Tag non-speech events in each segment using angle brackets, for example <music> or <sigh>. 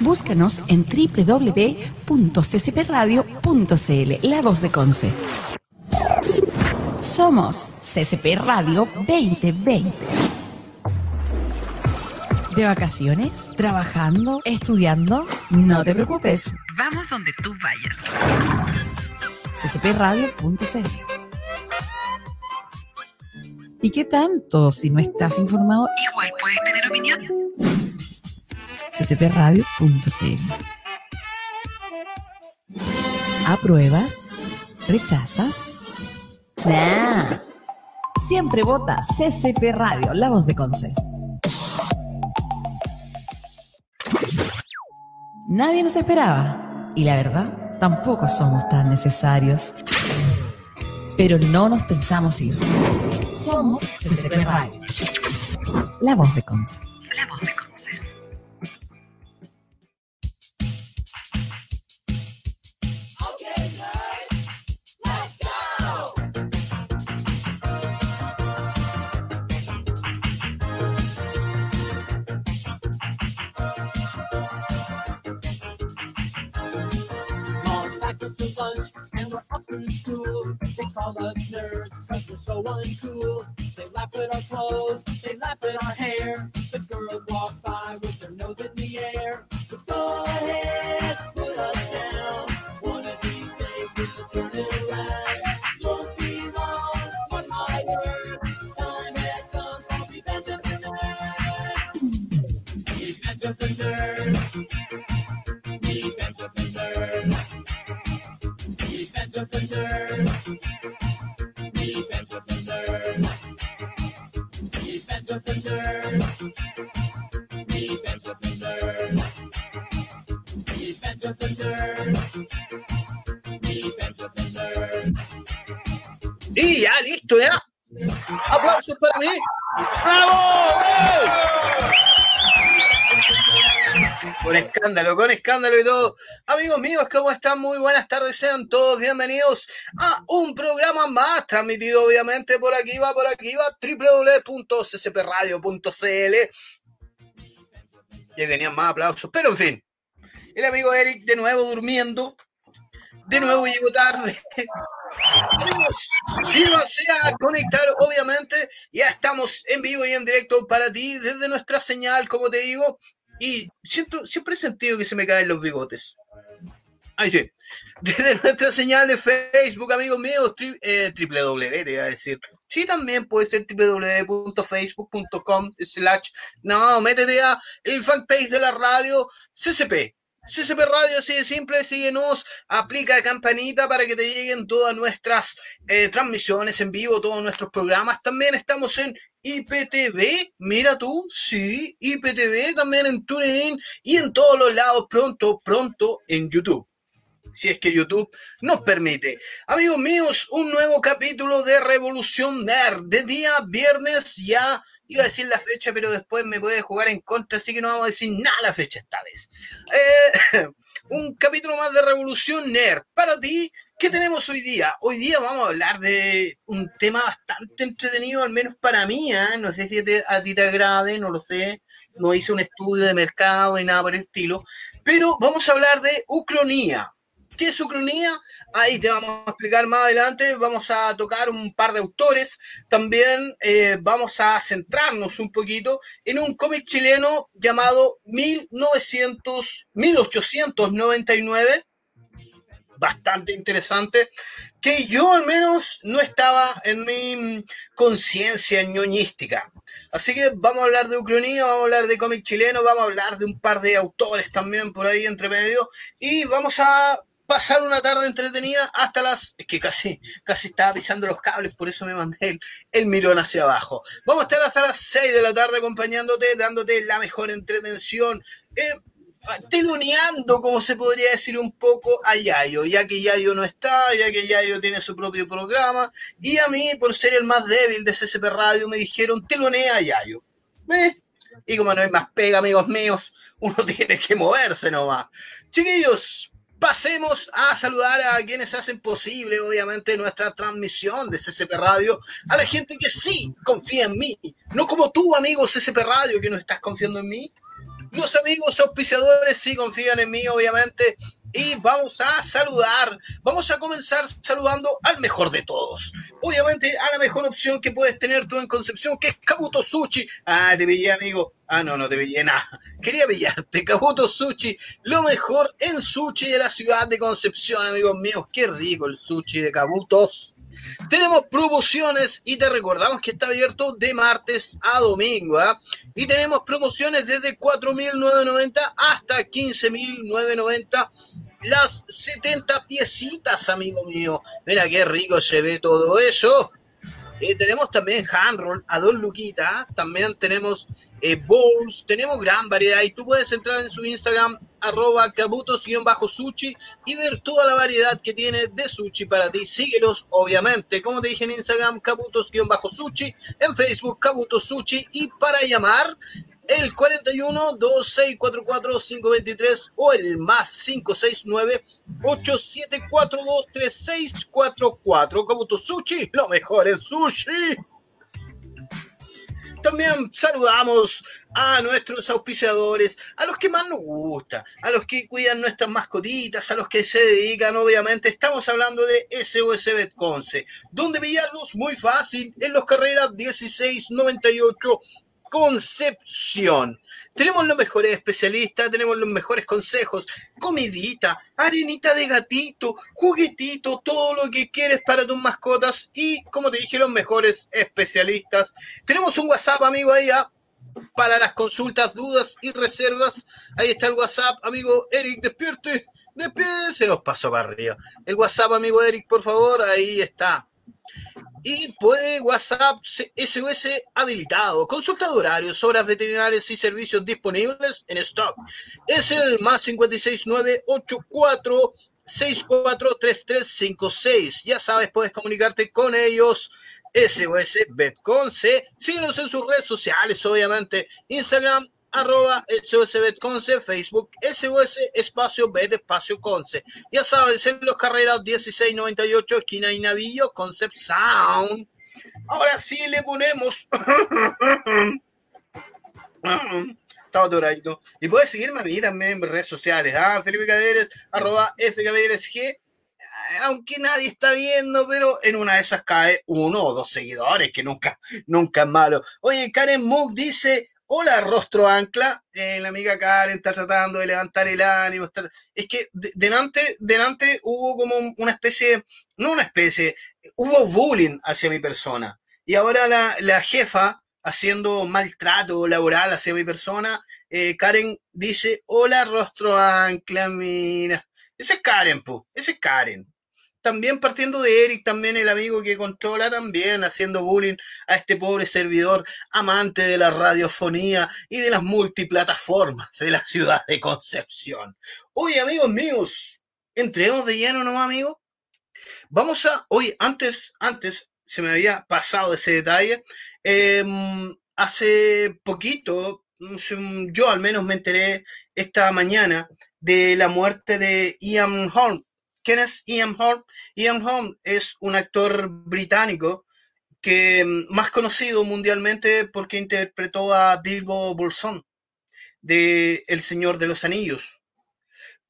Búscanos en www.ccpradio.cl, la voz de Conce. Somos CCP Radio 2020. ¿De vacaciones? ¿Trabajando? ¿Estudiando? No te preocupes. Vamos donde tú vayas. ccpradio.cl ¿Y qué tanto? Si no estás informado, igual puedes tener opinión. ccpradio.cl ¿Apruebas? ¿Rechazas? Nah. Siempre vota CCP Radio, la voz de consejo. Nadie nos esperaba. Y la verdad, tampoco somos tan necesarios. Pero no nos pensamos ir. Somos CCP Radio. La voz de Conce. La voz de call us nerds cause we're so uncool. They laugh at our clothes, they laugh at our hair. The girls walk escándalo, y. Amigos míos, ¿cómo están? Muy buenas tardes, sean todos bienvenidos a un programa más, transmitido obviamente por aquí va, por aquí va, www.ccpradio.cl. Ya tenían más aplausos, pero en fin. El amigo Eric de nuevo durmiendo. De nuevo llegó tarde. Amigos, sírvanse a conectar, obviamente. Ya estamos en vivo y en directo para ti desde nuestra señal, como te digo. Y siento, siempre he sentido que se me caen los bigotes. Ahí sí. <laughs> Desde nuestra señal de Facebook, amigos míos, eh, www, te iba a decir. Sí, también puede ser www.facebook.com slash. No, métete a el fanpage de la radio CCP. CCP Radio, de simple, síguenos, aplica campanita para que te lleguen todas nuestras eh, transmisiones en vivo, todos nuestros programas. También estamos en IPTV, mira tú, sí, IPTV, también en TuneIn y en todos los lados, pronto, pronto en YouTube si es que YouTube nos permite. Amigos míos, un nuevo capítulo de Revolución Nerd, de día viernes ya Iba a decir la fecha, pero después me puede jugar en contra, así que no vamos a decir nada la fecha esta vez. Eh, <laughs> un capítulo más de Revolución Nerd. Para ti, ¿qué tenemos hoy día? Hoy día vamos a hablar de un tema bastante entretenido, al menos para mí. ¿eh? No sé si a ti te agrade, no lo sé. No hice un estudio de mercado y nada por el estilo. Pero vamos a hablar de Ucronía. ¿Qué es Ucronía? Ahí te vamos a explicar más adelante. Vamos a tocar un par de autores. También eh, vamos a centrarnos un poquito en un cómic chileno llamado 1900, 1899 bastante interesante, que yo al menos no estaba en mi conciencia ñoñística. Así que vamos a hablar de Ucronía, vamos a hablar de cómic chileno, vamos a hablar de un par de autores también por ahí entre medio, y vamos a pasar una tarde entretenida hasta las. Es que casi, casi estaba pisando los cables, por eso me mandé el, mirón hacia abajo. Vamos a estar hasta las 6 de la tarde acompañándote, dándote la mejor entretención. Eh, teloneando, como se podría decir un poco, a Yayo, ya que Yayo no está, ya que Yayo tiene su propio programa, y a mí, por ser el más débil de CCP Radio, me dijeron, telonea a Yayo. ¿Eh? Y como no hay más pega, amigos míos, uno <laughs> tiene que moverse nomás. Chiquillos, pasemos a saludar a quienes hacen posible, obviamente, nuestra transmisión de CCP Radio, a la gente que sí confía en mí, no como tú, amigo CCP Radio, que no estás confiando en mí. los amigos auspiciadores sí confían en mí, obviamente. Y vamos a saludar, vamos a comenzar saludando al mejor de todos. Obviamente a la mejor opción que puedes tener tú en Concepción, que es Kabuto Sushi. Ah, te veía, amigo. Ah, no, no te veía nada. Quería pillarte. <laughs> Kabuto Sushi, lo mejor en sushi de la ciudad de Concepción, amigos míos. Qué rico el sushi de Kabutos. Tenemos promociones y te recordamos que está abierto de martes a domingo. ¿ah? Y tenemos promociones desde 4.990 hasta 15.990 las 70 piecitas, amigo mío. Mira qué rico se ve todo eso. Eh, tenemos también handroll a dos. También tenemos eh, bowls. Tenemos gran variedad. Y tú puedes entrar en su Instagram, arroba cabutos-sushi y ver toda la variedad que tiene de sushi para ti. Síguelos, obviamente. Como te dije en Instagram, cabutos-sushi. En Facebook, cabutos sushi. Y para llamar, el 41 2644 523 o el más 569 8742 3644 Kabuto Sushi, lo mejor es sushi. También saludamos a nuestros auspiciadores, a los que más nos gusta, a los que cuidan nuestras mascotitas, a los que se dedican, obviamente. Estamos hablando de SOS Betconce, donde pillarlos muy fácil en los carreras 1698 Concepción. Tenemos los mejores especialistas, tenemos los mejores consejos, comidita, arenita de gatito, juguetito, todo lo que quieres para tus mascotas y, como te dije, los mejores especialistas. Tenemos un WhatsApp, amigo, ahí ¿ah? para las consultas, dudas y reservas. Ahí está el WhatsApp, amigo Eric, despierte. Despierte, se nos pasó para arriba. El WhatsApp, amigo Eric, por favor, ahí está y puede WhatsApp SOS habilitado. Consulta de horarios, horas veterinarias y servicios disponibles en stock. Es el más 56984 643356. Ya sabes, puedes comunicarte con ellos. SOS Betconce. Síguenos en sus redes sociales, obviamente. Instagram, arroba SOS Betconce, Facebook SOS espacio Bet espacio Conce. Ya sabes, en los carreras 1698, esquina y Navillo, Concept Sound. Ahora sí le ponemos. <coughs> Estaba doradito. Y puedes seguirme a mí también en redes sociales. Ah, Felipe Caderes, arroba G. Aunque nadie está viendo, pero en una de esas cae uno o dos seguidores, que nunca, nunca es malo. Oye, Karen Mook dice, Hola, rostro ancla. Eh, la amiga Karen está tratando de levantar el ánimo. Es que delante, delante hubo como una especie, no una especie, hubo bullying hacia mi persona. Y ahora la, jefa, haciendo maltrato laboral hacia mi persona, eh, Karen dice, hola, rostro ancla, mira. Ese es Karen, pu. Ese es Karen también partiendo de Eric, también el amigo que controla también, haciendo bullying a este pobre servidor, amante de la radiofonía y de las multiplataformas de la ciudad de Concepción. Oye, amigos míos, entremos de lleno nomás, amigos. Vamos a, hoy, antes, antes, se me había pasado ese detalle, em, hace poquito, yo al menos me enteré esta mañana de la muerte de Ian Holm, ¿Quién es Ian Holm? Ian Holm es un actor británico que mm, más conocido mundialmente porque interpretó a Bilbo Bolsón de El Señor de los Anillos.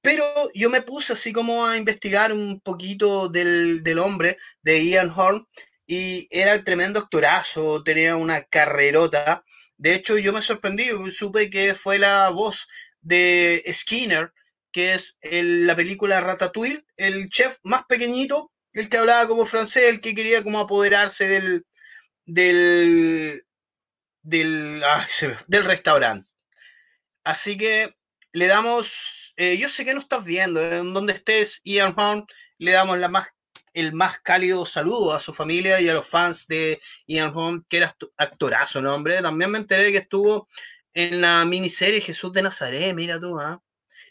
Pero yo me puse así como a investigar un poquito del, del hombre, de Ian Holm, y era tremendo actorazo, tenía una carrerota. De hecho, yo me sorprendí, supe que fue la voz de Skinner que es la película Ratatouille, el chef más pequeñito, el que hablaba como francés, el que quería como apoderarse del del del, restaurante. Así que le damos, eh, yo sé que no estás viendo, en donde estés, Ian Horn, le damos la más, el más cálido saludo a su familia y a los fans de Ian Horn, que era actorazo, ¿no, hombre? También me enteré que estuvo en la miniserie Jesús de Nazaret, mira tú, ¿ah?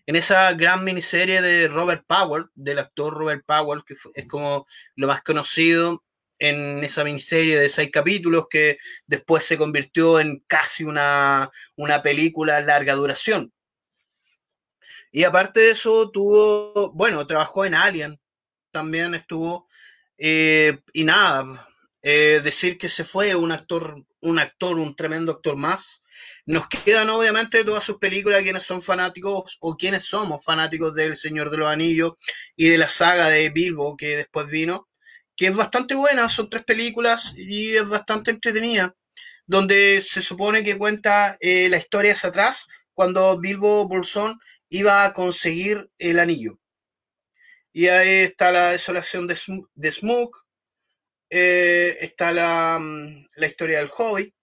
En esa gran miniserie de Robert Powell, del actor Robert Powell, que es como lo más conocido en esa miniserie de seis capítulos que después se convirtió en casi una, una película larga duración. Y aparte de eso, tuvo, bueno, trabajó en Alien, también estuvo, eh, y nada, eh, decir que se fue un actor, un actor, un tremendo actor más, Nos quedan obviamente todas sus películas, quienes son fanáticos o quienes somos fanáticos del Señor de los Anillos y de la saga de Bilbo que después vino, que es bastante buena, son tres películas y es bastante entretenida, donde se supone que cuenta eh, la historia hacia atrás, cuando Bilbo Bolsón iba a conseguir el anillo. Y ahí está la desolación de, Sm eh, está la, mm, la historia del Hobbit,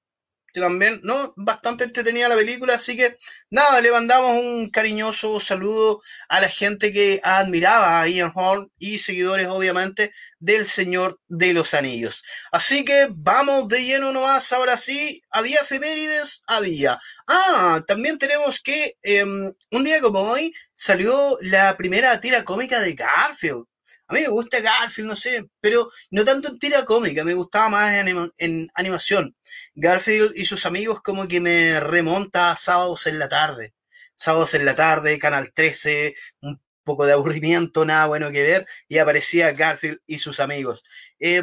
también, ¿no? Bastante entretenida la película, así que nada, le mandamos un cariñoso saludo a la gente que admiraba a Ian Horn y seguidores, obviamente, del Señor de los Anillos. Así que vamos de lleno nomás, ahora sí, ¿había efemérides? Había. Ah, también tenemos que eh, un día como hoy salió la primera tira cómica de Garfield. A mí me gusta Garfield, no sé, pero no tanto en tira cómica, me gustaba más en, anima en, animación. Garfield y sus amigos como que me remonta a sábados en la tarde. Sábados en la tarde, Canal 13, un poco de aburrimiento, nada bueno que ver, y aparecía Garfield y sus amigos. Eh,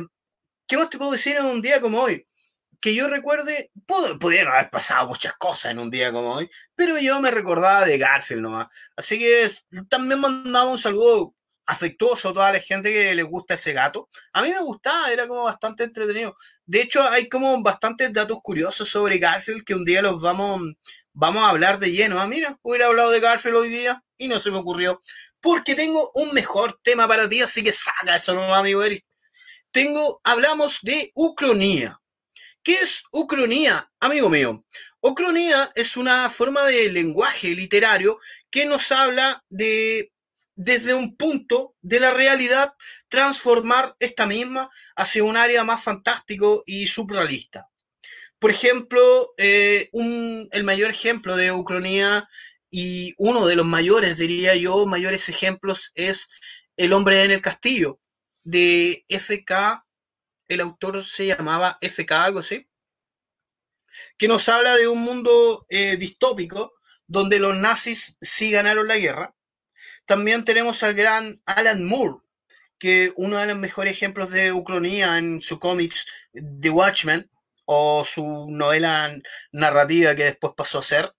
¿Qué más te puedo decir en un día como hoy? Que yo recuerde, pudieron haber pasado muchas cosas en un día como hoy, pero yo me recordaba de Garfield nomás. Así que también mandaba un saludo afectuoso a toda la gente que le gusta ese gato. A mí me gustaba, era como bastante entretenido. De hecho, hay como bastantes datos curiosos sobre Garfield que un día los vamos, vamos a hablar de lleno. Ah, mira, hubiera hablado de Garfield hoy día y no se me ocurrió. Porque tengo un mejor tema para ti, así que saca eso no, amigo Eric. Tengo, hablamos de ucronía. ¿Qué es ucronía, amigo mío? Ucronía es una forma de lenguaje literario que nos habla de desde un punto de la realidad transformar esta misma hacia un área más fantástico y surrealista. Por ejemplo, eh, el mayor ejemplo de Ucronía y uno de los mayores, diría yo, mayores ejemplos es El hombre en el castillo de FK, el autor se llamaba FK, algo así, que nos habla de un mundo eh, distópico donde los nazis sí ganaron la guerra también tenemos al gran Alan Moore, que uno de los mejores ejemplos de ucronía en su cómics The Watchmen o su novela narrativa que después pasó a ser.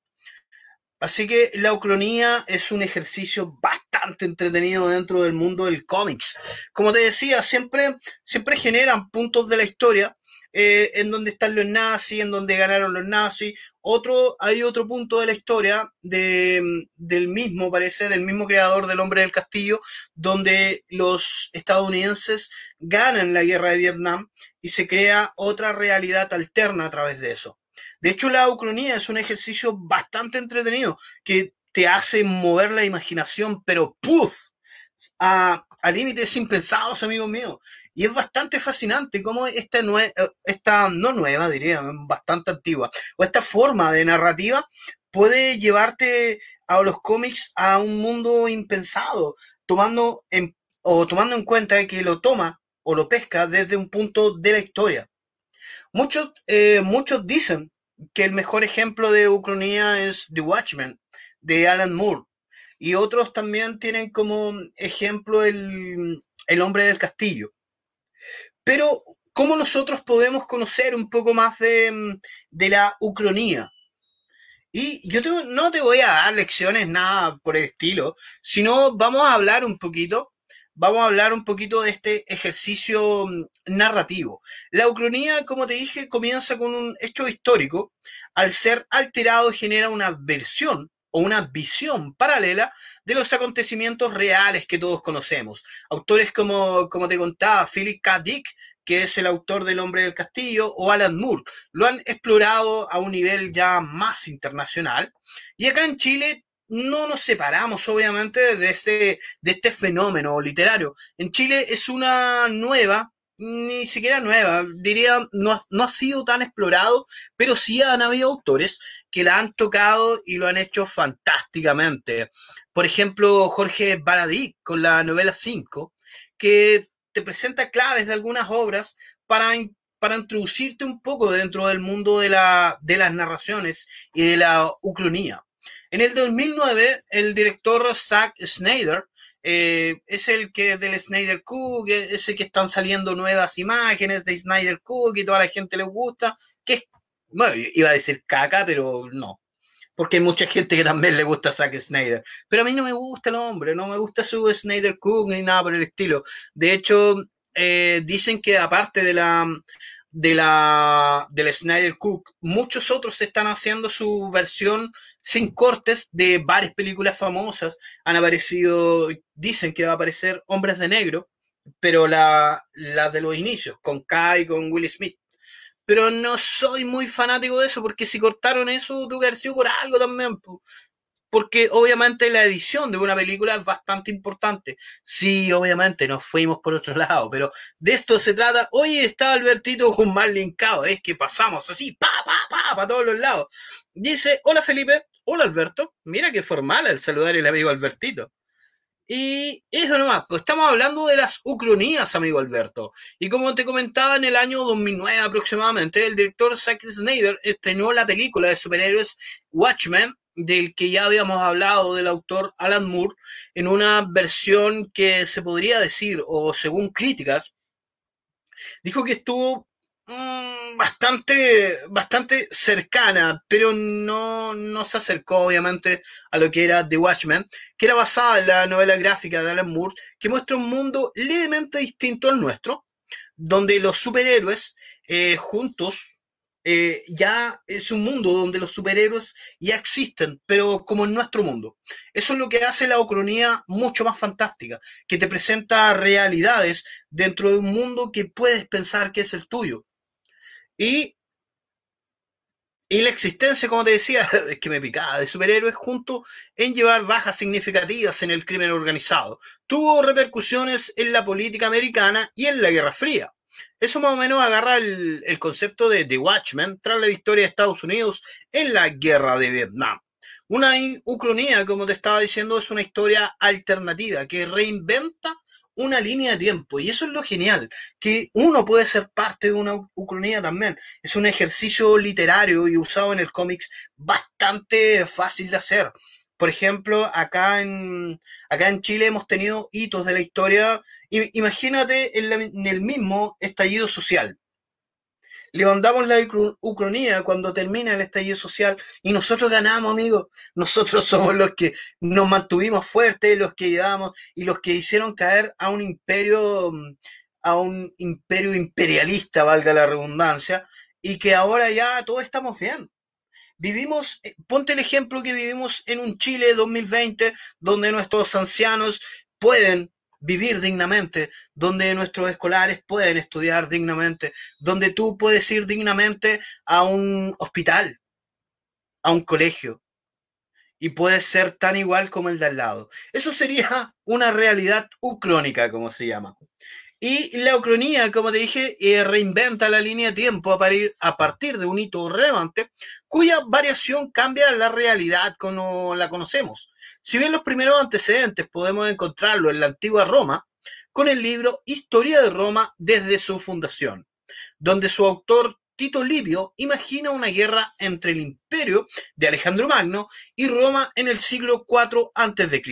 Así que la ucronía es un ejercicio bastante entretenido dentro del mundo del cómics. Como te decía, siempre, siempre generan puntos de la historia eh, en donde están los nazis, en donde ganaron los nazis. Otro, hay otro punto de la historia de, del mismo, parece, del mismo creador del Hombre del Castillo, donde los estadounidenses ganan la guerra de Vietnam y se crea otra realidad alterna a través de eso. De hecho, la ucronía es un ejercicio bastante entretenido que te hace mover la imaginación, pero ¡puf! A, a límites impensados, amigos míos. Y es bastante fascinante cómo esta, nue eh, esta no nueva, diría, bastante antigua, o esta forma de narrativa puede llevarte a los cómics a un mundo impensado, tomando en, o tomando en cuenta que lo toma o lo pesca desde un punto de la historia. Muchos, eh, muchos dicen que el mejor ejemplo de ucronía es The Watchmen, de Alan Moore. Y otros también tienen como ejemplo el, el hombre del castillo. Pero, ¿cómo nosotros podemos conocer un poco más de, mm, de la ucronía? Y yo no te voy a dar lecciones, nada por el estilo, sino vamos a hablar un poquito, vamos a hablar un poquito de este ejercicio mm, narrativo. La ucronía, como te dije, comienza con un hecho histórico. Al ser alterado genera una versión o una visión paralela de los acontecimientos reales que todos conocemos. Autores como, como te contaba, Philip K. Dick, que es el autor del Hombre del Castillo, o Alan Moore, lo han explorado a un nivel ya más internacional. Y acá en Chile no nos separamos, obviamente, de este, de este fenómeno literario. En Chile es una nueva ni siquiera nueva, diría, no, no ha sido tan explorado, pero sí han habido autores que la han tocado y lo han hecho fantásticamente. Por ejemplo, Jorge Baradí con la novela 5, que te presenta claves de algunas obras para, para introducirte un poco dentro del mundo de, la, de las narraciones y de la ucronía. En el 2009, el director Zack Snyder eh, es el que del Snyder Cook, es el que están saliendo nuevas imágenes de Snyder Cook y toda la gente le gusta, que es bueno, iba a decir caca, pero no. Porque hay mucha gente que también le gusta Zack Snyder. Pero a mí no me gusta el hombre, no me gusta su Snyder Cook ni nada por el estilo. De hecho, eh, dicen que aparte de la de la del Snyder Cook, muchos otros están haciendo su versión sin cortes de varias películas famosas. Han aparecido, dicen que va a aparecer Hombres de Negro, pero la, de los inicios, con Kai, con Will Smith. Pero no soy muy fanático de eso, porque si cortaron eso, tuvo que por algo también. Porque obviamente la edición de una película es bastante importante. Sí, obviamente nos fuimos por otro <laughs> lado, pero de esto se trata. Oye, está Albertito con mal linkado, es que pasamos así, pa, pa, pa, para todos los lados. Dice, hola Felipe, hola Alberto. Mira qué formal el saludar el amigo Albertito. Y eso nomás, pues estamos hablando de las ucronías, amigo Alberto. Y como te comentaba, en el año 2009 aproximadamente, el director Zack Snyder estrenó la película de superhéroes Watchmen, del que ya habíamos hablado del autor Alan Moore, en una versión que se podría decir, o según críticas, dijo que estuvo mm, bastante, bastante cercana, pero no, no se acercó obviamente a lo que era The Watchmen, que era basada en la novela gráfica de Alan Moore, que muestra un mundo levemente distinto al nuestro, donde los superhéroes eh, juntos eh, ya es un mundo donde los superhéroes ya existen, pero como en nuestro mundo. Eso es lo que hace la Ocronía mucho más fantástica, que te presenta realidades dentro de un mundo que puedes pensar que es el tuyo. Y, y la existencia, como te decía, <laughs> es que me picaba, de superhéroes junto en llevar bajas significativas en el crimen organizado. Tuvo repercusiones en la política americana y en la Guerra Fría. Eso más o menos agarra el, concepto de The Watchmen tras la victoria de Estados Unidos en la Guerra de Vietnam. Una ucronía, como te estaba diciendo, es una historia alternativa que reinventa una línea de tiempo. Y eso es lo genial, que uno puede ser parte de una ucronía también. Es un ejercicio literario y usado en el cómics bastante fácil de hacer. Por ejemplo, acá en, acá en Chile hemos tenido hitos de la historia. Imagínate en, la- en el mismo estallido social. Levantamos la ucronía cuando termina el estallido social y nosotros ganamos, amigos. Nosotros <laughs> somos los que nos mantuvimos fuertes, los que llevamos y los que hicieron caer a un imperio, a un imperio imperialista, valga la redundancia, y que ahora ya todos estamos bien. Vivimos, eh, ponte el ejemplo que vivimos en un Chile 2020, donde nuestros ancianos pueden vivir dignamente, donde nuestros escolares pueden estudiar dignamente, donde tú puedes ir dignamente a un hospital, a un colegio, y puedes ser tan igual como el de al lado. Eso sería una realidad ucrónica, como se llama. Y la ucronía, como te dije, eh, reinventa la línea de tiempo a, parir- a partir de un hito relevante, cuya variación cambia la realidad como la conocemos. Si bien los primeros antecedentes podemos encontrarlo en la antigua Roma, con el libro Historia de Roma desde su fundación, donde su autor Tito Livio imagina una guerra entre el imperio de Alejandro Magno y Roma en el siglo IV a.C.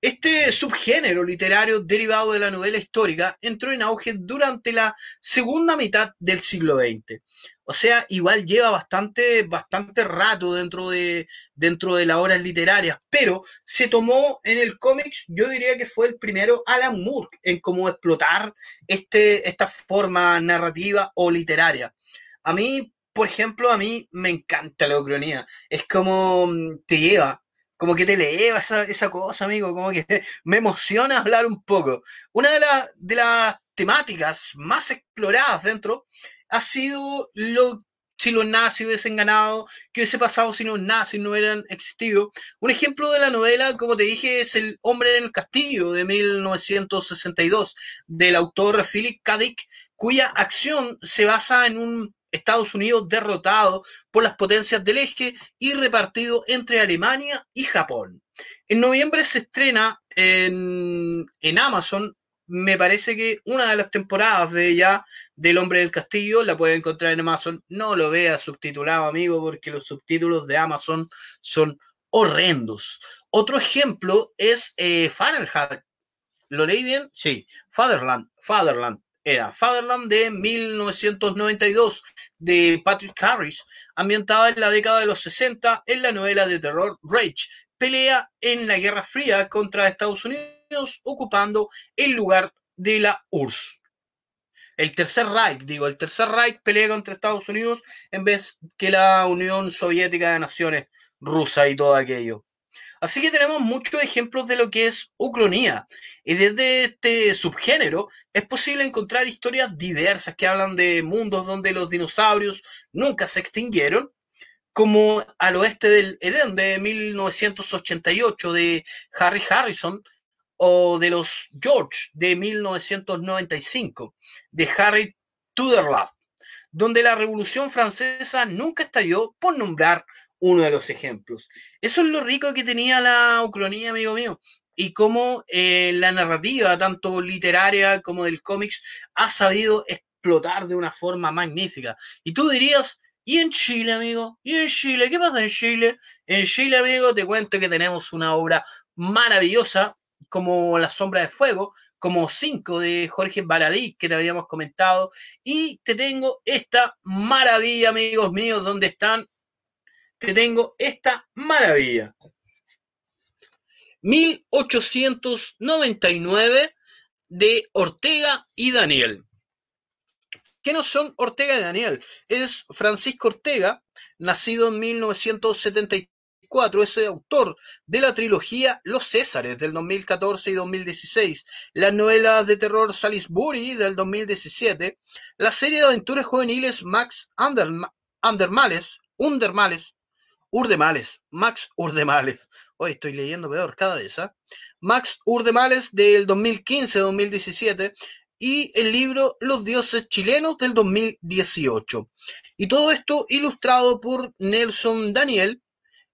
Este subgénero literario derivado de la novela histórica entró en auge durante la segunda mitad del siglo XX. O sea, igual lleva bastante, bastante rato dentro de, dentro de las obras literarias, pero se tomó en el cómics, yo diría que fue el primero Alan Moore en cómo explotar este, esta forma narrativa o literaria. A mí, por ejemplo, a mí me encanta la ucronía. Es como mm, te lleva, como que te eleva esa, esa cosa, amigo, como que <laughs> me emociona hablar un poco. Una de, las de las temáticas más exploradas dentro ha sido lo, si los nazis hubiesen ganado, qué hubiese pasado si los nazis no hubieran existido. Un ejemplo de la novela, como te dije, es El hombre en el castillo de 1962, del autor Philip K. Dick, cuya acción se basa en un Estados Unidos derrotado por las potencias del eje y repartido entre Alemania y Japón. En noviembre se estrena en, en Amazon, me parece que una de las temporadas de ya del Hombre del Castillo la puede encontrar en Amazon. No lo vea subtitulado, amigo, porque los subtítulos de Amazon son horrendos. Otro ejemplo es eh, Fahrenheit. ¿Lo leí bien? Sí, Fatherland. Fatherland. Era Fatherland de 1992 de Patrick Harris, ambientada en la década de los 60 en la novela de terror Rage, pelea en la Guerra Fría contra Estados Unidos ocupando el lugar de la URSS. El tercer Reich, digo, el tercer Reich pelea contra Estados Unidos en vez que la Unión Soviética de Naciones rusa y todo aquello. Así que tenemos muchos ejemplos de lo que es ucronía. Y desde este subgénero es posible encontrar historias diversas que hablan de mundos donde los dinosaurios nunca se extinguieron, como Al oeste del Edén de 1988 de Harry Harrison, o de los George de 1995 de Harry Tudorlove, donde la Revolución Francesa nunca estalló, por nombrar uno de los ejemplos. Eso es lo rico que tenía la ucronía, amigo mío. Y cómo eh, la narrativa, tanto literaria como del cómics, ha sabido explotar de una forma magnífica. Y tú dirías, ¿y en Chile, amigo? ¿Y en Chile? ¿Qué pasa en Chile? En Chile, amigo, te cuento que tenemos una obra maravillosa como La Sombra de Fuego, como cinco de Jorge Baradí, que te habíamos comentado. Y te tengo esta maravilla, amigos míos, donde están te tengo esta maravilla. 1899 de Ortega y Daniel. ¿Qué no son Ortega y Daniel? Es Francisco Ortega, nacido en 1974, es el autor de la trilogía Los Césares del 2014 y 2016, las novelas de terror Salisbury del 2017, la serie de aventuras juveniles Max Andermales, Undermales Urdemales, Max Urdemales. Hoy estoy leyendo peor cada vez. ¿ah? Max Urdemales del 2015-2017 y el libro Los dioses chilenos del 2018. Y todo esto ilustrado por Nelson Daniel.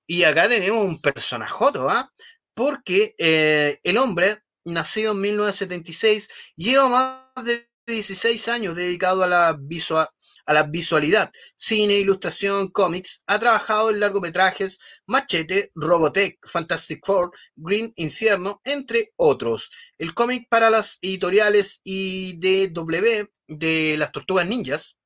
Y acá tenemos un personajoto, ¿ah? Porque eh, el hombre, nacido en 1976, lleva más de 16 años dedicado a la visual a la visualidad, cine, ilustración, cómics, ha trabajado en largometrajes Machete, Robotech, Fantastic Four, Green Infierno, entre otros. El cómic para las editoriales IDW de las Tortugas Ninjas,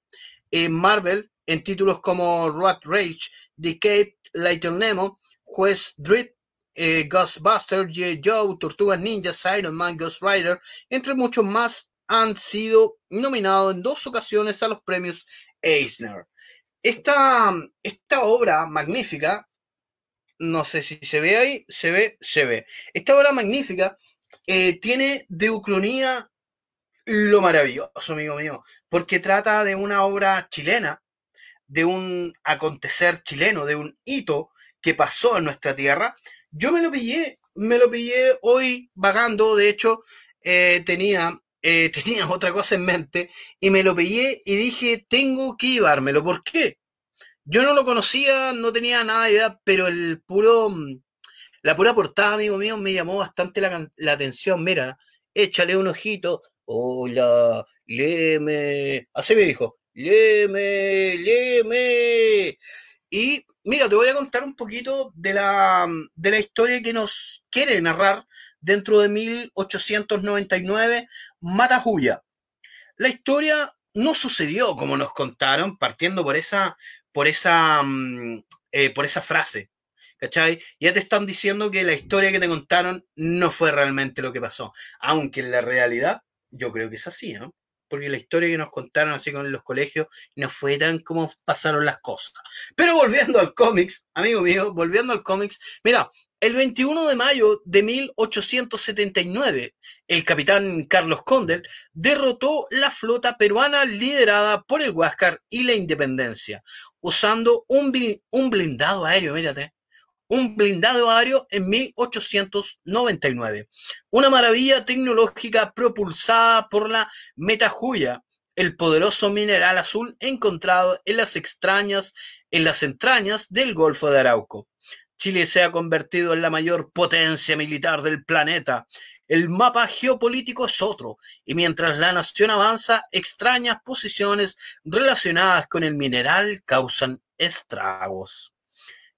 en Marvel, en títulos como Rat Rage, The Cape, Little Nemo, Juez Dread, eh, Ghostbusters, J. Joe, Tortugas Ninjas, Iron Man, Ghost Rider, entre muchos más, han sido nominados en dos ocasiones a los premios Eisner. Esta, esta obra magnífica, no sé si se ve ahí, se ve, se ve. Esta obra magnífica eh, tiene de ucronía lo maravilloso, amigo mío, porque trata de una obra chilena, de un acontecer chileno, de un hito que pasó en nuestra tierra. Yo me lo pillé, me lo pillé hoy vagando, de hecho, eh, tenía eh, tenía <laughs> otra cosa en mente y me lo pillé y dije, tengo que llevármelo. ¿Por qué? Yo no lo conocía, no tenía nada de idea, pero el puro, mm, la pura portada, amigo mío, me llamó bastante la, la atención. Mira, échale un ojito. Hola, léeme. Así me dijo, léeme, léeme. Y mira, te voy a contar un poquito de la, de la historia que nos quiere narrar dentro de 1899, Matajuya. La historia no sucedió como nos contaron, partiendo por esa, por esa, mm, eh, por esa frase. ¿Cachai? Ya te están diciendo que la historia que te contaron no fue realmente lo que pasó. Aunque en la realidad, yo creo que es así, ¿no? Porque la historia que nos contaron así con los colegios no fue tan como pasaron las cosas. Pero volviendo al cómics, amigo mío, volviendo al cómics, mira, el 21 de mayo de 1879, el capitán Carlos Condel derrotó la flota peruana liderada por el Huáscar y la Independencia, usando un, blindado aéreo, mírate, un blindado aéreo en 1899. Una maravilla tecnológica propulsada por la Metajuya, el poderoso mineral azul encontrado en las extrañas, en las entrañas del Golfo de Arauco. Chile se ha convertido en la mayor potencia militar del planeta. El mapa geopolítico es otro, y mientras la nación avanza, extrañas posiciones relacionadas con el mineral causan estragos.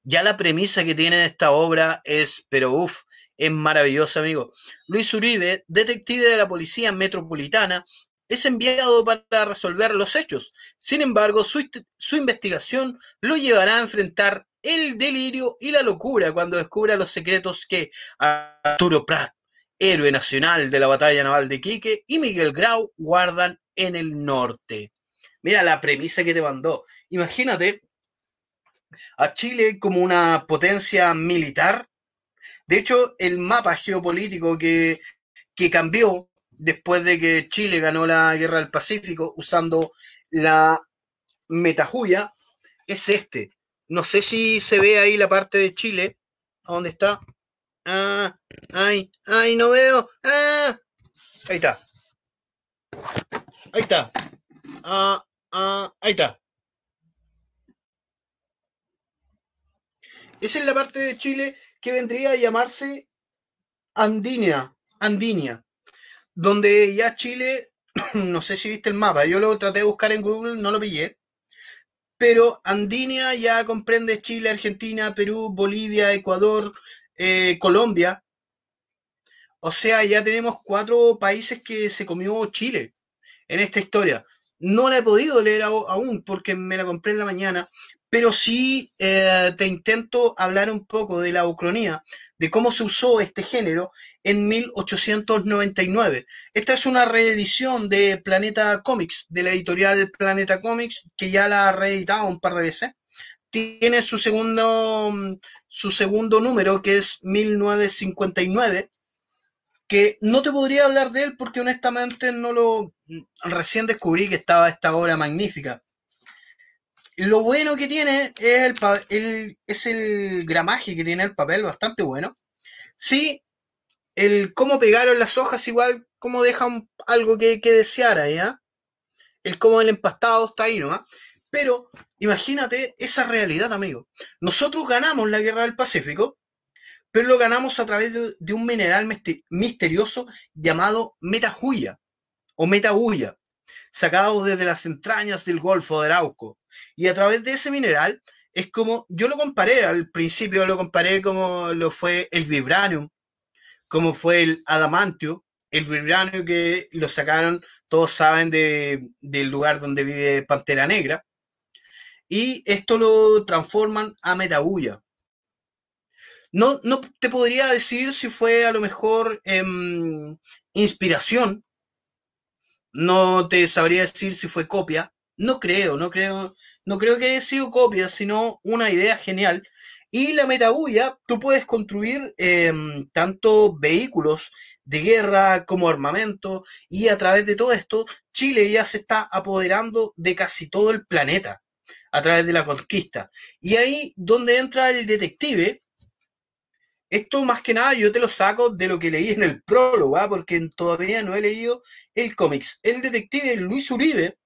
Ya la premisa que tiene esta obra es, pero uff, es maravillosa, amigo. Luis Uribe, detective de la Policía Metropolitana, es enviado para resolver los hechos. Sin embargo, su, su investigación lo llevará a enfrentar el delirio y la locura cuando descubra los secretos que Arturo Prat, héroe nacional de la batalla naval de Iquique, y Miguel Grau guardan en el norte. Mira la premisa que te mandó. Imagínate a Chile como una potencia militar. De hecho, el mapa geopolítico que, que cambió después de que Chile ganó la guerra del Pacífico usando la metajuya es este. No sé si se ve ahí la parte de Chile. ¿A dónde está? Ah, ay, ay, no veo. Ah, ahí está. Ahí está. Ah, ah, ahí está. Esa es la parte de Chile que vendría a llamarse Andinia, Andinia, donde ya Chile, <clears throat> no sé si viste el mapa, yo lo traté de buscar en Google, no lo pillé, pero Andinia ya comprende Chile, Argentina, Perú, Bolivia, Ecuador, eh, Colombia. O sea, ya tenemos cuatro países que se comió Chile en esta historia. No la he podido leer aún porque me la compré en la mañana, pero sí eh, te intento hablar un poco de la ucronía, de cómo se usó este género en 1899. Esta es una reedición de Planeta Comics, de la editorial Planeta Comics, que ya la ha reeditado un par de veces. Tiene su segundo, su segundo número, que es 1959, que no te podría hablar de él porque honestamente no lo... Recién descubrí que estaba esta obra magnífica lo bueno que tiene es el, es el gramaje que tiene el papel, bastante bueno. Sí, el cómo pegaron las hojas, igual como dejan algo que, que desear ¿ya? El cómo el empastado está ahí, ¿no? Pero imagínate esa realidad, amigo. Nosotros ganamos la guerra del Pacífico, pero lo ganamos a través de, un mineral misterioso llamado metajuya o metahuya, sacado desde las entrañas del Golfo de Arauco. Y a través de ese mineral es como, yo lo comparé al principio, lo comparé como lo fue el vibranium, como fue el adamantio, el vibranium que lo sacaron, todos saben de, del lugar donde vive Pantera Negra, y esto lo transforman a metabulla. No, no te podría decir si fue a lo mejor em, inspiración, no te sabría decir si fue copia, no creo, no creo, no creo que haya sido copia, sino una idea genial. Y la metabulla, tú puedes construir em, tanto vehículos de guerra como armamento, y a través de todo esto, Chile ya se está apoderando de casi todo el planeta a través de la conquista. Y ahí donde entra el detective, esto más que nada yo te lo saco de lo que leí en el prólogo, ¿ah? porque todavía no he leído el cómics. El detective Luis Uribe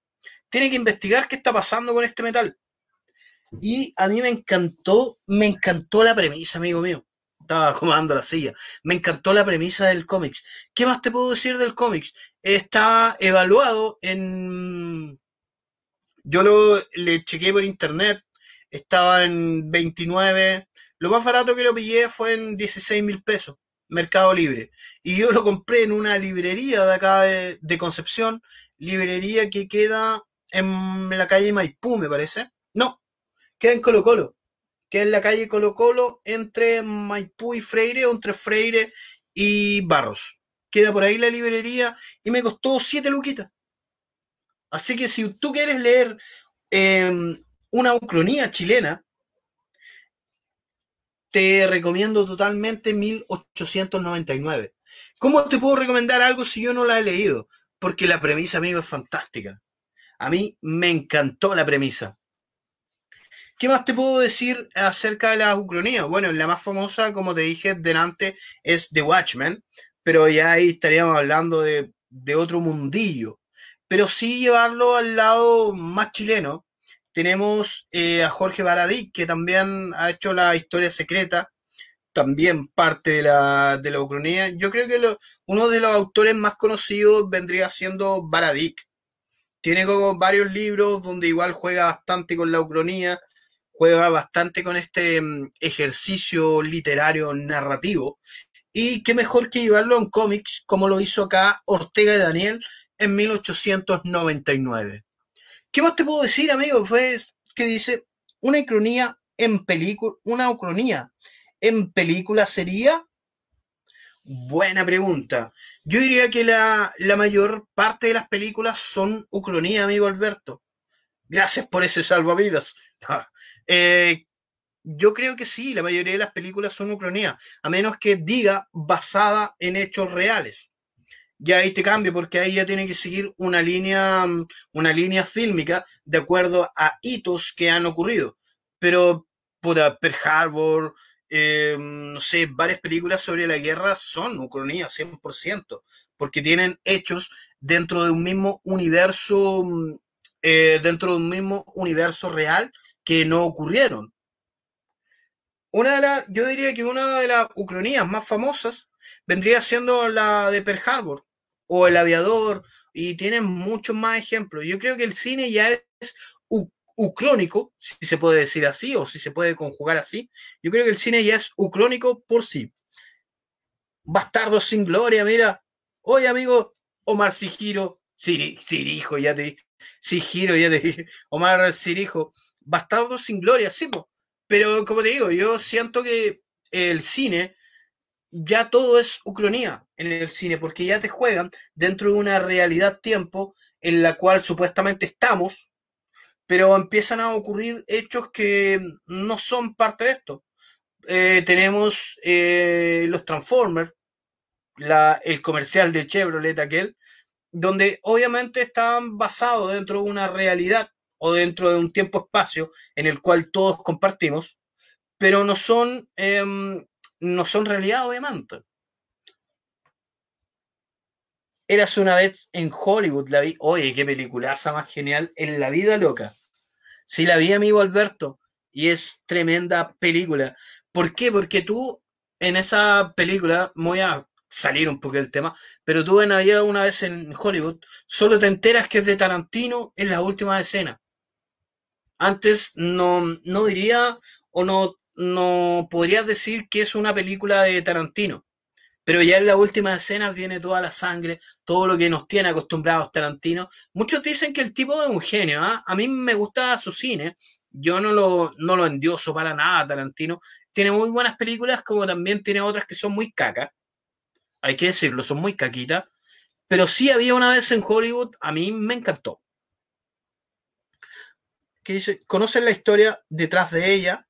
tiene que investigar qué está pasando con este metal. Y a mí me encantó, me encantó la premisa, amigo mío. Estaba acomodando la silla. Me encantó la premisa del cómics. ¿Qué más te puedo decir del cómics? Está evaluado en... Yo lo le chequeé por internet. Estaba en 29. Lo más barato que lo pillé fue en 16 mil pesos. Mercado Libre. Y yo lo compré en una librería de acá de, Concepción. Librería que queda en la calle Maipú, me parece. No, queda en Colo Colo. Queda en la calle Colo Colo entre Maipú y Freire, o entre Freire y Barros. Queda por ahí la librería y me costó siete luquitas. Así que si tú quieres leer em, una ucronía chilena, te recomiendo totalmente 1899. ¿Cómo te puedo recomendar algo si yo no la he leído? Porque la premisa, amigo, es fantástica. A mí me encantó la premisa. ¿Qué más te puedo decir acerca de la ucronía? Bueno, la más famosa, como te dije delante, es The Watchmen, pero ya ahí estaríamos hablando de, otro mundillo. Pero sí llevarlo al lado más chileno. Tenemos eh, a Jorge Baradic, que también ha hecho la historia secreta, también parte de la, de la ucronía. Yo creo que uno de los autores más conocidos vendría siendo Baradic tiene como varios libros donde igual juega bastante con la ucronía, juega bastante con este mm, ejercicio literario narrativo. Y qué mejor que llevarlo en cómics, como lo hizo acá Ortega y Daniel en 1899. ¿Qué más te puedo decir, amigo? Pues que dice una ucronía en película, una ucronía en película sería. Buena pregunta. Yo diría que la, la mayor parte de las películas son ucronía, amigo Alberto. Gracias por ese salvavidas. <laughs> Eh, yo creo que sí, la mayoría de las películas son ucronía, a menos que diga basada en hechos reales. Ya ahí te cambio, porque ahí ya tiene que seguir una línea, una línea fílmica de acuerdo a hitos que han ocurrido. Pero, puta, Pearl Harbor, eh, no sé, varias películas sobre la guerra son ucronía, 100%, porque tienen hechos dentro de un mismo universo, eh, dentro de un mismo universo real que no ocurrieron. Una de las, yo diría que una de las ucronías más famosas vendría siendo la de Pearl Harbor o El Aviador, y tienen muchos más ejemplos. Yo creo que el cine ya es ucrónico, si se puede decir así, o si se puede conjugar así. Yo creo que el cine ya es ucrónico por sí. Bastardos sin gloria, mira. Oye, amigo, Omar Sigiro, Sirijo, ya te Sigiro, ya te <laughs> Omar Sirijo, Bastardos sin gloria, sí, pero como te digo, yo siento que el cine, ya todo es ucronía en el cine, porque ya te juegan dentro de una realidad tiempo en la cual supuestamente estamos, pero empiezan a ocurrir hechos que no son parte de esto. Eh, tenemos eh, los Transformers, el comercial de Chevrolet aquel, donde obviamente estaban basados dentro de una realidad o dentro de un tiempo-espacio en el cual todos compartimos, pero no son, em, no son realidad, obviamente. Eras una vez en Hollywood, la vi. Oye, qué peliculaza más genial en la vida loca. Sí, la vi, amigo Alberto, y es tremenda película. ¿Por qué? Porque tú en esa película, voy a salir un poco del tema, pero tú en la una vez en Hollywood, solo te enteras que es de Tarantino en la última escena antes no, no diría o no, no podrías decir que es una película de Tarantino. Pero ya en las últimas escenas viene toda la sangre, todo lo que nos tiene acostumbrados Tarantino. Muchos dicen que el tipo es un genio. ¿ah? A mí me gusta su cine. Yo no lo, no lo endioso para nada, Tarantino. Tiene muy buenas películas, como también tiene otras que son muy cacas. Hay que decirlo, son muy caquitas. Pero sí había una vez en Hollywood, a mí me encantó que dice, ¿conocen la historia detrás de ella?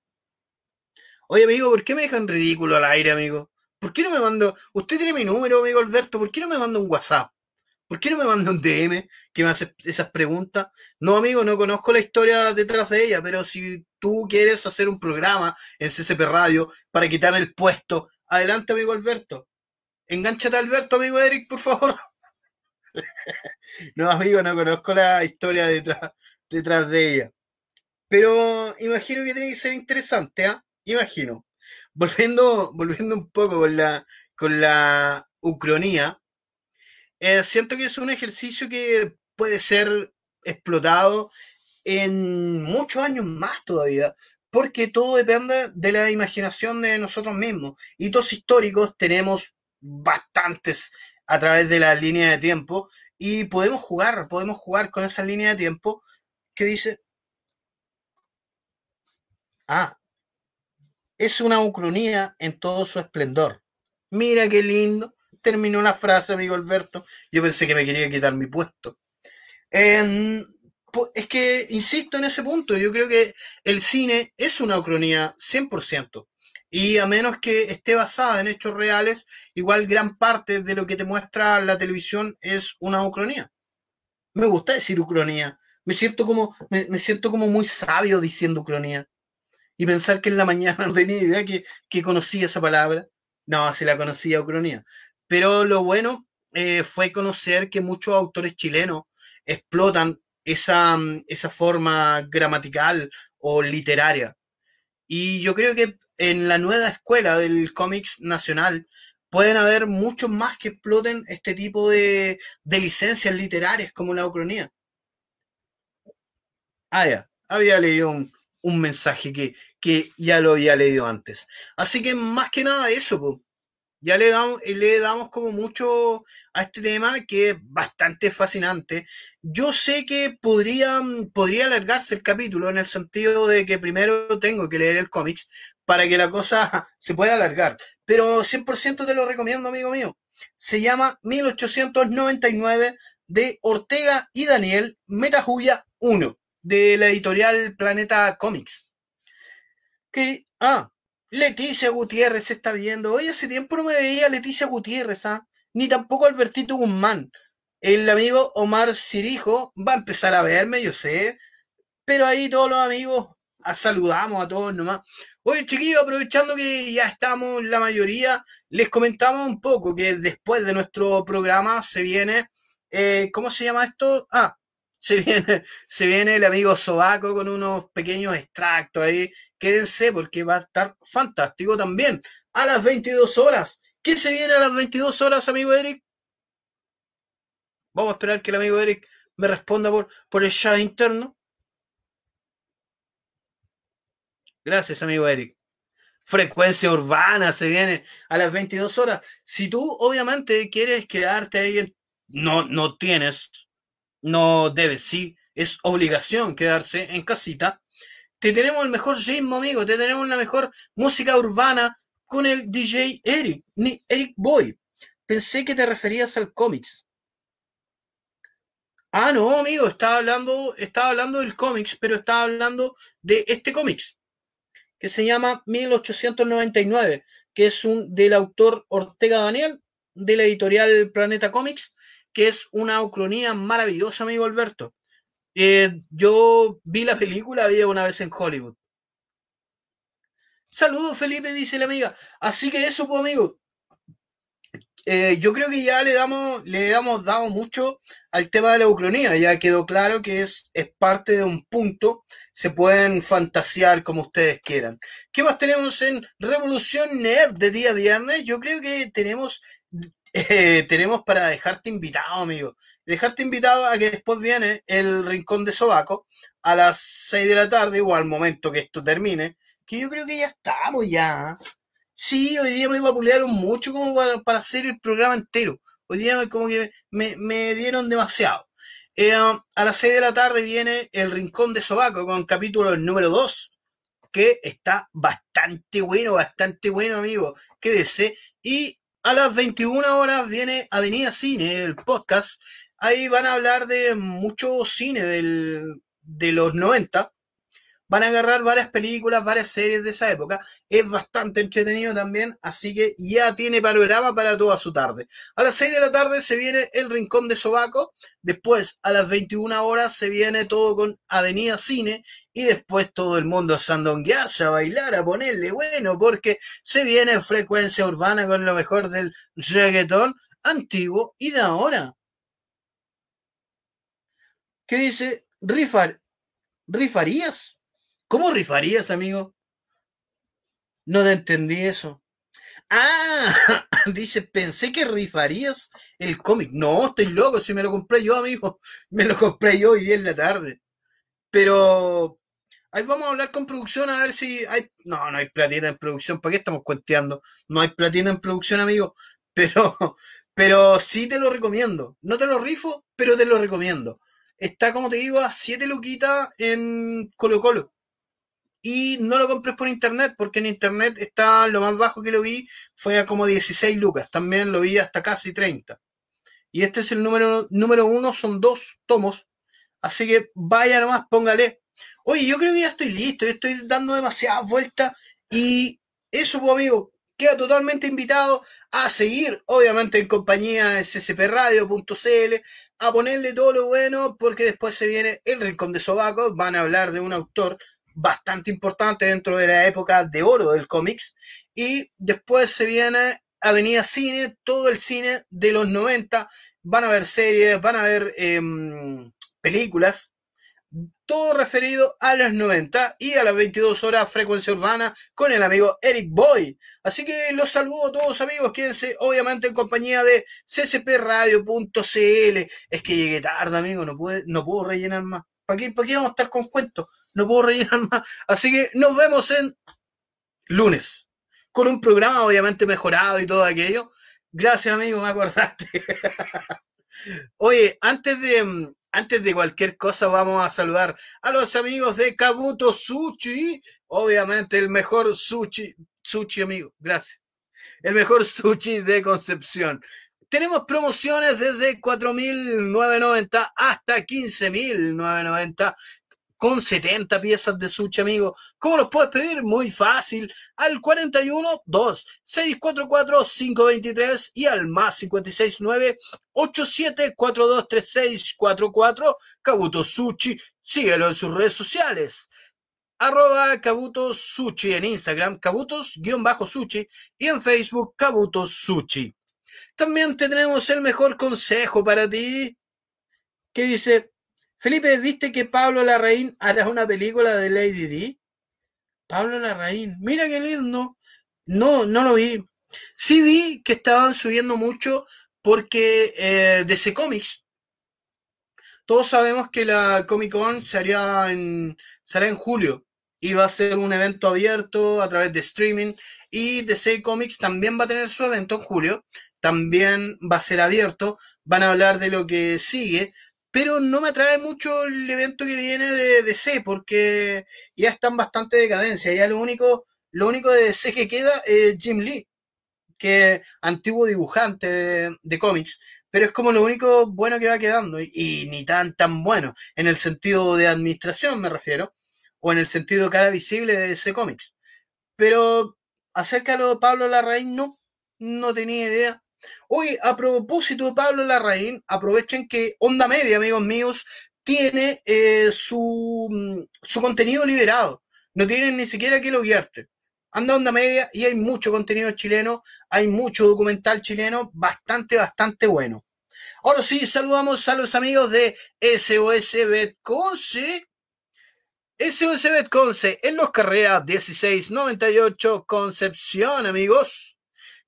Oye, amigo, ¿por qué me dejan ridículo al aire, amigo? ¿Por qué no me mando, usted tiene mi número, amigo Alberto, ¿por qué no me manda un WhatsApp? ¿Por qué no me manda un DM que me hace esas preguntas? No, amigo, no conozco la historia detrás de ella, pero si tú quieres hacer un programa en CCP Radio para quitar el puesto, adelante, amigo Alberto. Engánchate, Alberto, amigo Eric, por favor. <laughs> no, amigo, no conozco la historia detrás, detrás de ella. Pero imagino que tiene que ser interesante, ¿ah? Imagino. Volviendo, volviendo un poco con la, con la ucronía, eh, siento que es un ejercicio que puede ser explotado en muchos años más todavía, porque todo depende de la imaginación de nosotros mismos. Hitos históricos tenemos bastantes a través de la línea de tiempo y podemos jugar, podemos jugar con esa línea de tiempo que dice, Ah, es una ucronía en todo su esplendor. Mira qué lindo. Terminó una frase, amigo Alberto. Yo pensé que me quería quitar mi puesto. es que, insisto en ese punto, yo creo que el cine es una ucronía 100%. Y a menos que esté basada en hechos reales, igual gran parte de lo que te muestra la televisión es una ucronía. Me gusta decir ucronía. Me siento como, me siento como muy sabio diciendo ucronía y pensar que en la mañana <laughs> no tenía idea que, que conocía esa palabra. No, se la conocía Ucronía. Pero lo bueno eh, fue conocer que muchos autores chilenos explotan esa, esa forma gramatical o literaria. Y yo creo que en la nueva escuela del cómics nacional pueden haber muchos más que exploten este tipo de, de licencias literarias como la Ucronía. Ah, ya, había leído un, un mensaje que, que ya lo había leído antes. Así que más que nada eso, Ya le damos, le damos como mucho a este tema que es bastante fascinante. Yo sé que podría, podría alargarse el capítulo en el sentido de que primero tengo que leer el cómics para que la cosa <laughs> se pueda alargar. Pero 100% te lo recomiendo, amigo mío. Se llama 1899 de Ortega y Daniel Metajuya 1 de la editorial Planeta Comics. Que, ah, Leticia Gutiérrez está viendo. Hoy hace tiempo no me veía Leticia Gutiérrez, ¿ah? Ni tampoco Albertito Guzmán. El amigo Omar Cirijo va a empezar a verme, yo sé. Pero ahí todos los amigos a saludamos a todos nomás. Oye, chiquillos, aprovechando que ya estamos la mayoría, les comentamos un poco que después de nuestro programa se viene, eh, ¿cómo se llama esto? Ah, se viene, se viene el amigo Sobaco con unos pequeños extractos ahí. Quédense porque va a estar fantástico también. A las 22 horas. ¿Qué se viene a las 22 horas, amigo Eric? Vamos a esperar que el amigo Eric me responda por, por el chat interno. Gracias, amigo Eric. Frecuencia urbana se viene a las 22 horas. Si tú, obviamente, quieres quedarte ahí, no, no tienes no debe, sí, es obligación quedarse en casita. Te tenemos el mejor ritmo, amigo, te tenemos la mejor música urbana con el DJ Eric, Eric Boy. Pensé que te referías al cómics. Ah, no, amigo, estaba hablando, estaba hablando del cómics, pero estaba hablando de este cómics, que se llama 1899, que es un del autor Ortega Daniel, de la editorial Planeta Comics, que es una ucronía maravillosa, amigo Alberto. Eh, yo vi la película, había una vez en Hollywood. Saludos, Felipe, dice la amiga. Así que eso, pues, amigo. Eh, yo creo que ya le damos, le hemos dado mucho al tema de la ucronía. Ya quedó claro que es, es parte de un punto. Se pueden fantasear como ustedes quieran. ¿Qué más tenemos en Revolución Nerd de día viernes? Yo creo que tenemos eh, tenemos para dejarte invitado, amigo. Dejarte invitado a que después viene el Rincón de Sobaco a las 6 de la tarde o al momento que esto termine, que yo creo que ya estamos ya. Sí, hoy día me vapulearon mucho como para, hacer el programa entero. Hoy día como que me, me dieron demasiado. Eh, a las 6 de la tarde viene el Rincón de Sobaco con capítulo número 2, que está bastante bueno, bastante bueno, amigo. Quédese. Y a las 21 horas viene Avenida Cine, el podcast. Ahí van a hablar de mucho cine del, de los 90 van a agarrar varias películas, varias series de esa época. Es bastante entretenido también, así que ya tiene panorama para toda su tarde. A las 6 de la tarde se viene El Rincón de Sobaco, después a las 21 horas se viene todo con Avenida Cine y después todo el mundo a sandonguearse, a bailar, a ponerle bueno, porque se viene Frecuencia Urbana con lo mejor del reggaetón antiguo y de ahora. ¿Qué dice? Rifar, ¿Rifarías? ¿Cómo rifarías, amigo? No te entendí eso. Ah, <laughs> dice, pensé que rifarías el cómic. No, estoy loco, si me lo compré yo, amigo. <laughs> Me lo compré yo hoy en la tarde. Pero ahí vamos a hablar con producción a ver si hay... No, no hay platita en producción. ¿Para qué estamos cuenteando? No hay platita en producción, amigo. <laughs> Pero, pero sí te lo recomiendo. No te lo rifo, pero te lo recomiendo. Está, como te digo, a 7 luquitas en Colo Colo y no lo compres por internet, porque en internet está lo más bajo que lo vi, fue a como 16 lucas, también lo vi hasta casi 30. Y este es el número, número uno, son dos tomos, así que vaya nomás, póngale. Oye, yo creo que ya estoy listo, estoy dando demasiadas vueltas y eso, pues amigo, queda totalmente invitado a seguir, obviamente en compañía de ccpradio.cl, a ponerle todo lo bueno, porque después se viene el Rincón de Sobaco, van a hablar de un autor bastante importante dentro de la época de oro del cómics. Y después se viene Avenida Cine, todo el cine de los 90. Van a ver series, van a ver em, películas, todo referido a los 90 y a las 22 horas frecuencia urbana con el amigo Eric Boy. Así que los saludo a todos amigos, quédense obviamente en compañía de ccpradio.cl. Es que llegué tarde, amigo, no, puede, no puedo rellenar más. ¿Para qué, vamos a estar con cuentos? No puedo rellenar más. Así que nos vemos en lunes. con un programa obviamente mejorado y todo aquello. Gracias, amigo, me acordaste. <laughs> Oye, antes de, mm, antes de cualquier cosa, vamos a saludar a los amigos de Kabuto Sushi. Obviamente, el mejor sushi, sushi, amigo. Gracias. El mejor sushi de Concepción. Tenemos promociones desde 4.990 hasta 15.990 con 70 piezas de sushi, amigo. ¿Cómo los puedes pedir? Muy fácil. Al 41 2 644 523 y al más 569 87 423644 Kabuto Sushi. Síguelo en sus redes sociales. Arroba Kabuto Sushi en Instagram, Kabutos-Sushi y en Facebook Kabuto Sushi. También tendremos el mejor consejo para ti que dice Felipe, ¿viste que Pablo Larraín hará una película de Lady D? Pablo Larraín, mira qué lindo. No, no lo vi. Sí vi que estaban subiendo mucho porque eh, DC Comics. Todos sabemos que la Comic Con se en, será en julio y va a ser un evento abierto a través de streaming y DC Comics también va a tener su evento en julio, también va a ser abierto, van a hablar de lo que sigue, pero no me atrae mucho el evento que viene de DC porque ya están bastante decadencia. Ya lo único, lo único de DC que queda es Jim Lee, que antiguo dibujante de, cómics, pero es como lo único bueno que va quedando y, ni tan tan bueno en el sentido de administración me refiero o en el sentido cara visible de DC Comics. Pero acerca de Pablo Larraín no, no tenía idea. Hoy, a propósito de Pablo Larraín, aprovechen que Onda Media, amigos míos, tiene eh, su, mm, su, contenido liberado. No tienen ni siquiera que lo vierte. Anda Onda Media y hay mucho contenido chileno, hay mucho documental chileno, bastante, bastante bueno. Ahora sí, saludamos a los amigos de SOS Betconce. SOS Betconce en los carreras 1698 Concepción, amigos.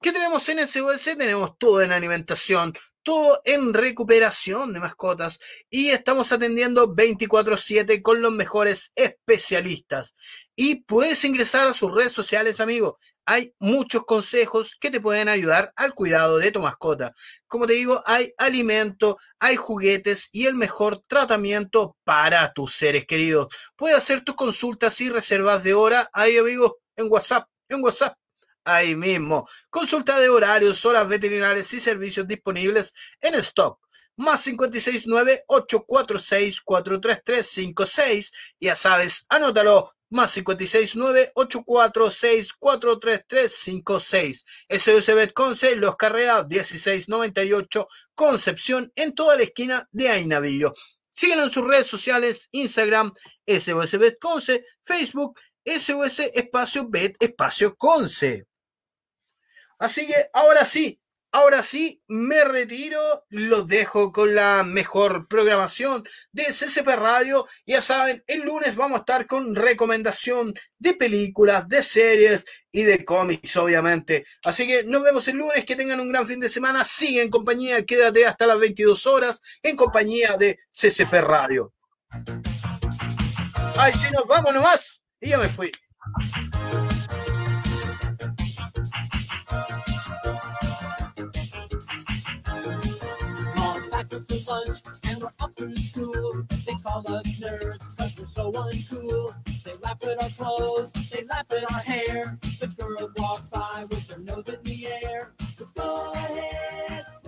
¿Qué tenemos en SOS? Tenemos todo en alimentación, todo en recuperación de mascotas y estamos atendiendo 24/7 con los mejores especialistas. Y puedes ingresar a sus redes sociales, amigo. Hay muchos consejos que te pueden ayudar al cuidado de tu mascota. Como te digo, hay alimento, hay juguetes y el mejor tratamiento para tus seres queridos. Puedes hacer tus consultas y reservas de hora ahí, amigo, en WhatsApp, en WhatsApp ahí mismo. Consulta de horarios, horas veterinarias y servicios disponibles en stock. Más 569-846-43356. Ya sabes, anótalo. Más 569-846-43356. SOS Betconce, Los Carreras 1698, Concepción, en toda la esquina de Ainavillo. Síguenos en sus redes sociales, Instagram, SOS Betconce, Facebook, SOS Espacio Bet Espacio Conce. Así que ahora sí, ahora sí me retiro, los dejo con la mejor programación de CCP Radio. Ya saben, el lunes vamos a estar con recomendación de películas, de series y de cómics, obviamente. Así que nos vemos el lunes, que tengan un gran fin de semana. Sigue en compañía, quédate hasta las 22 horas en compañía de CCP Radio. Ay, si nos vamos nomás. Y ya me fui. and we're up through school. They call us nerds, cause we're so uncool. They laugh at our clothes, they laugh at our hair. The girls walk by with their nose in the air. So go ahead.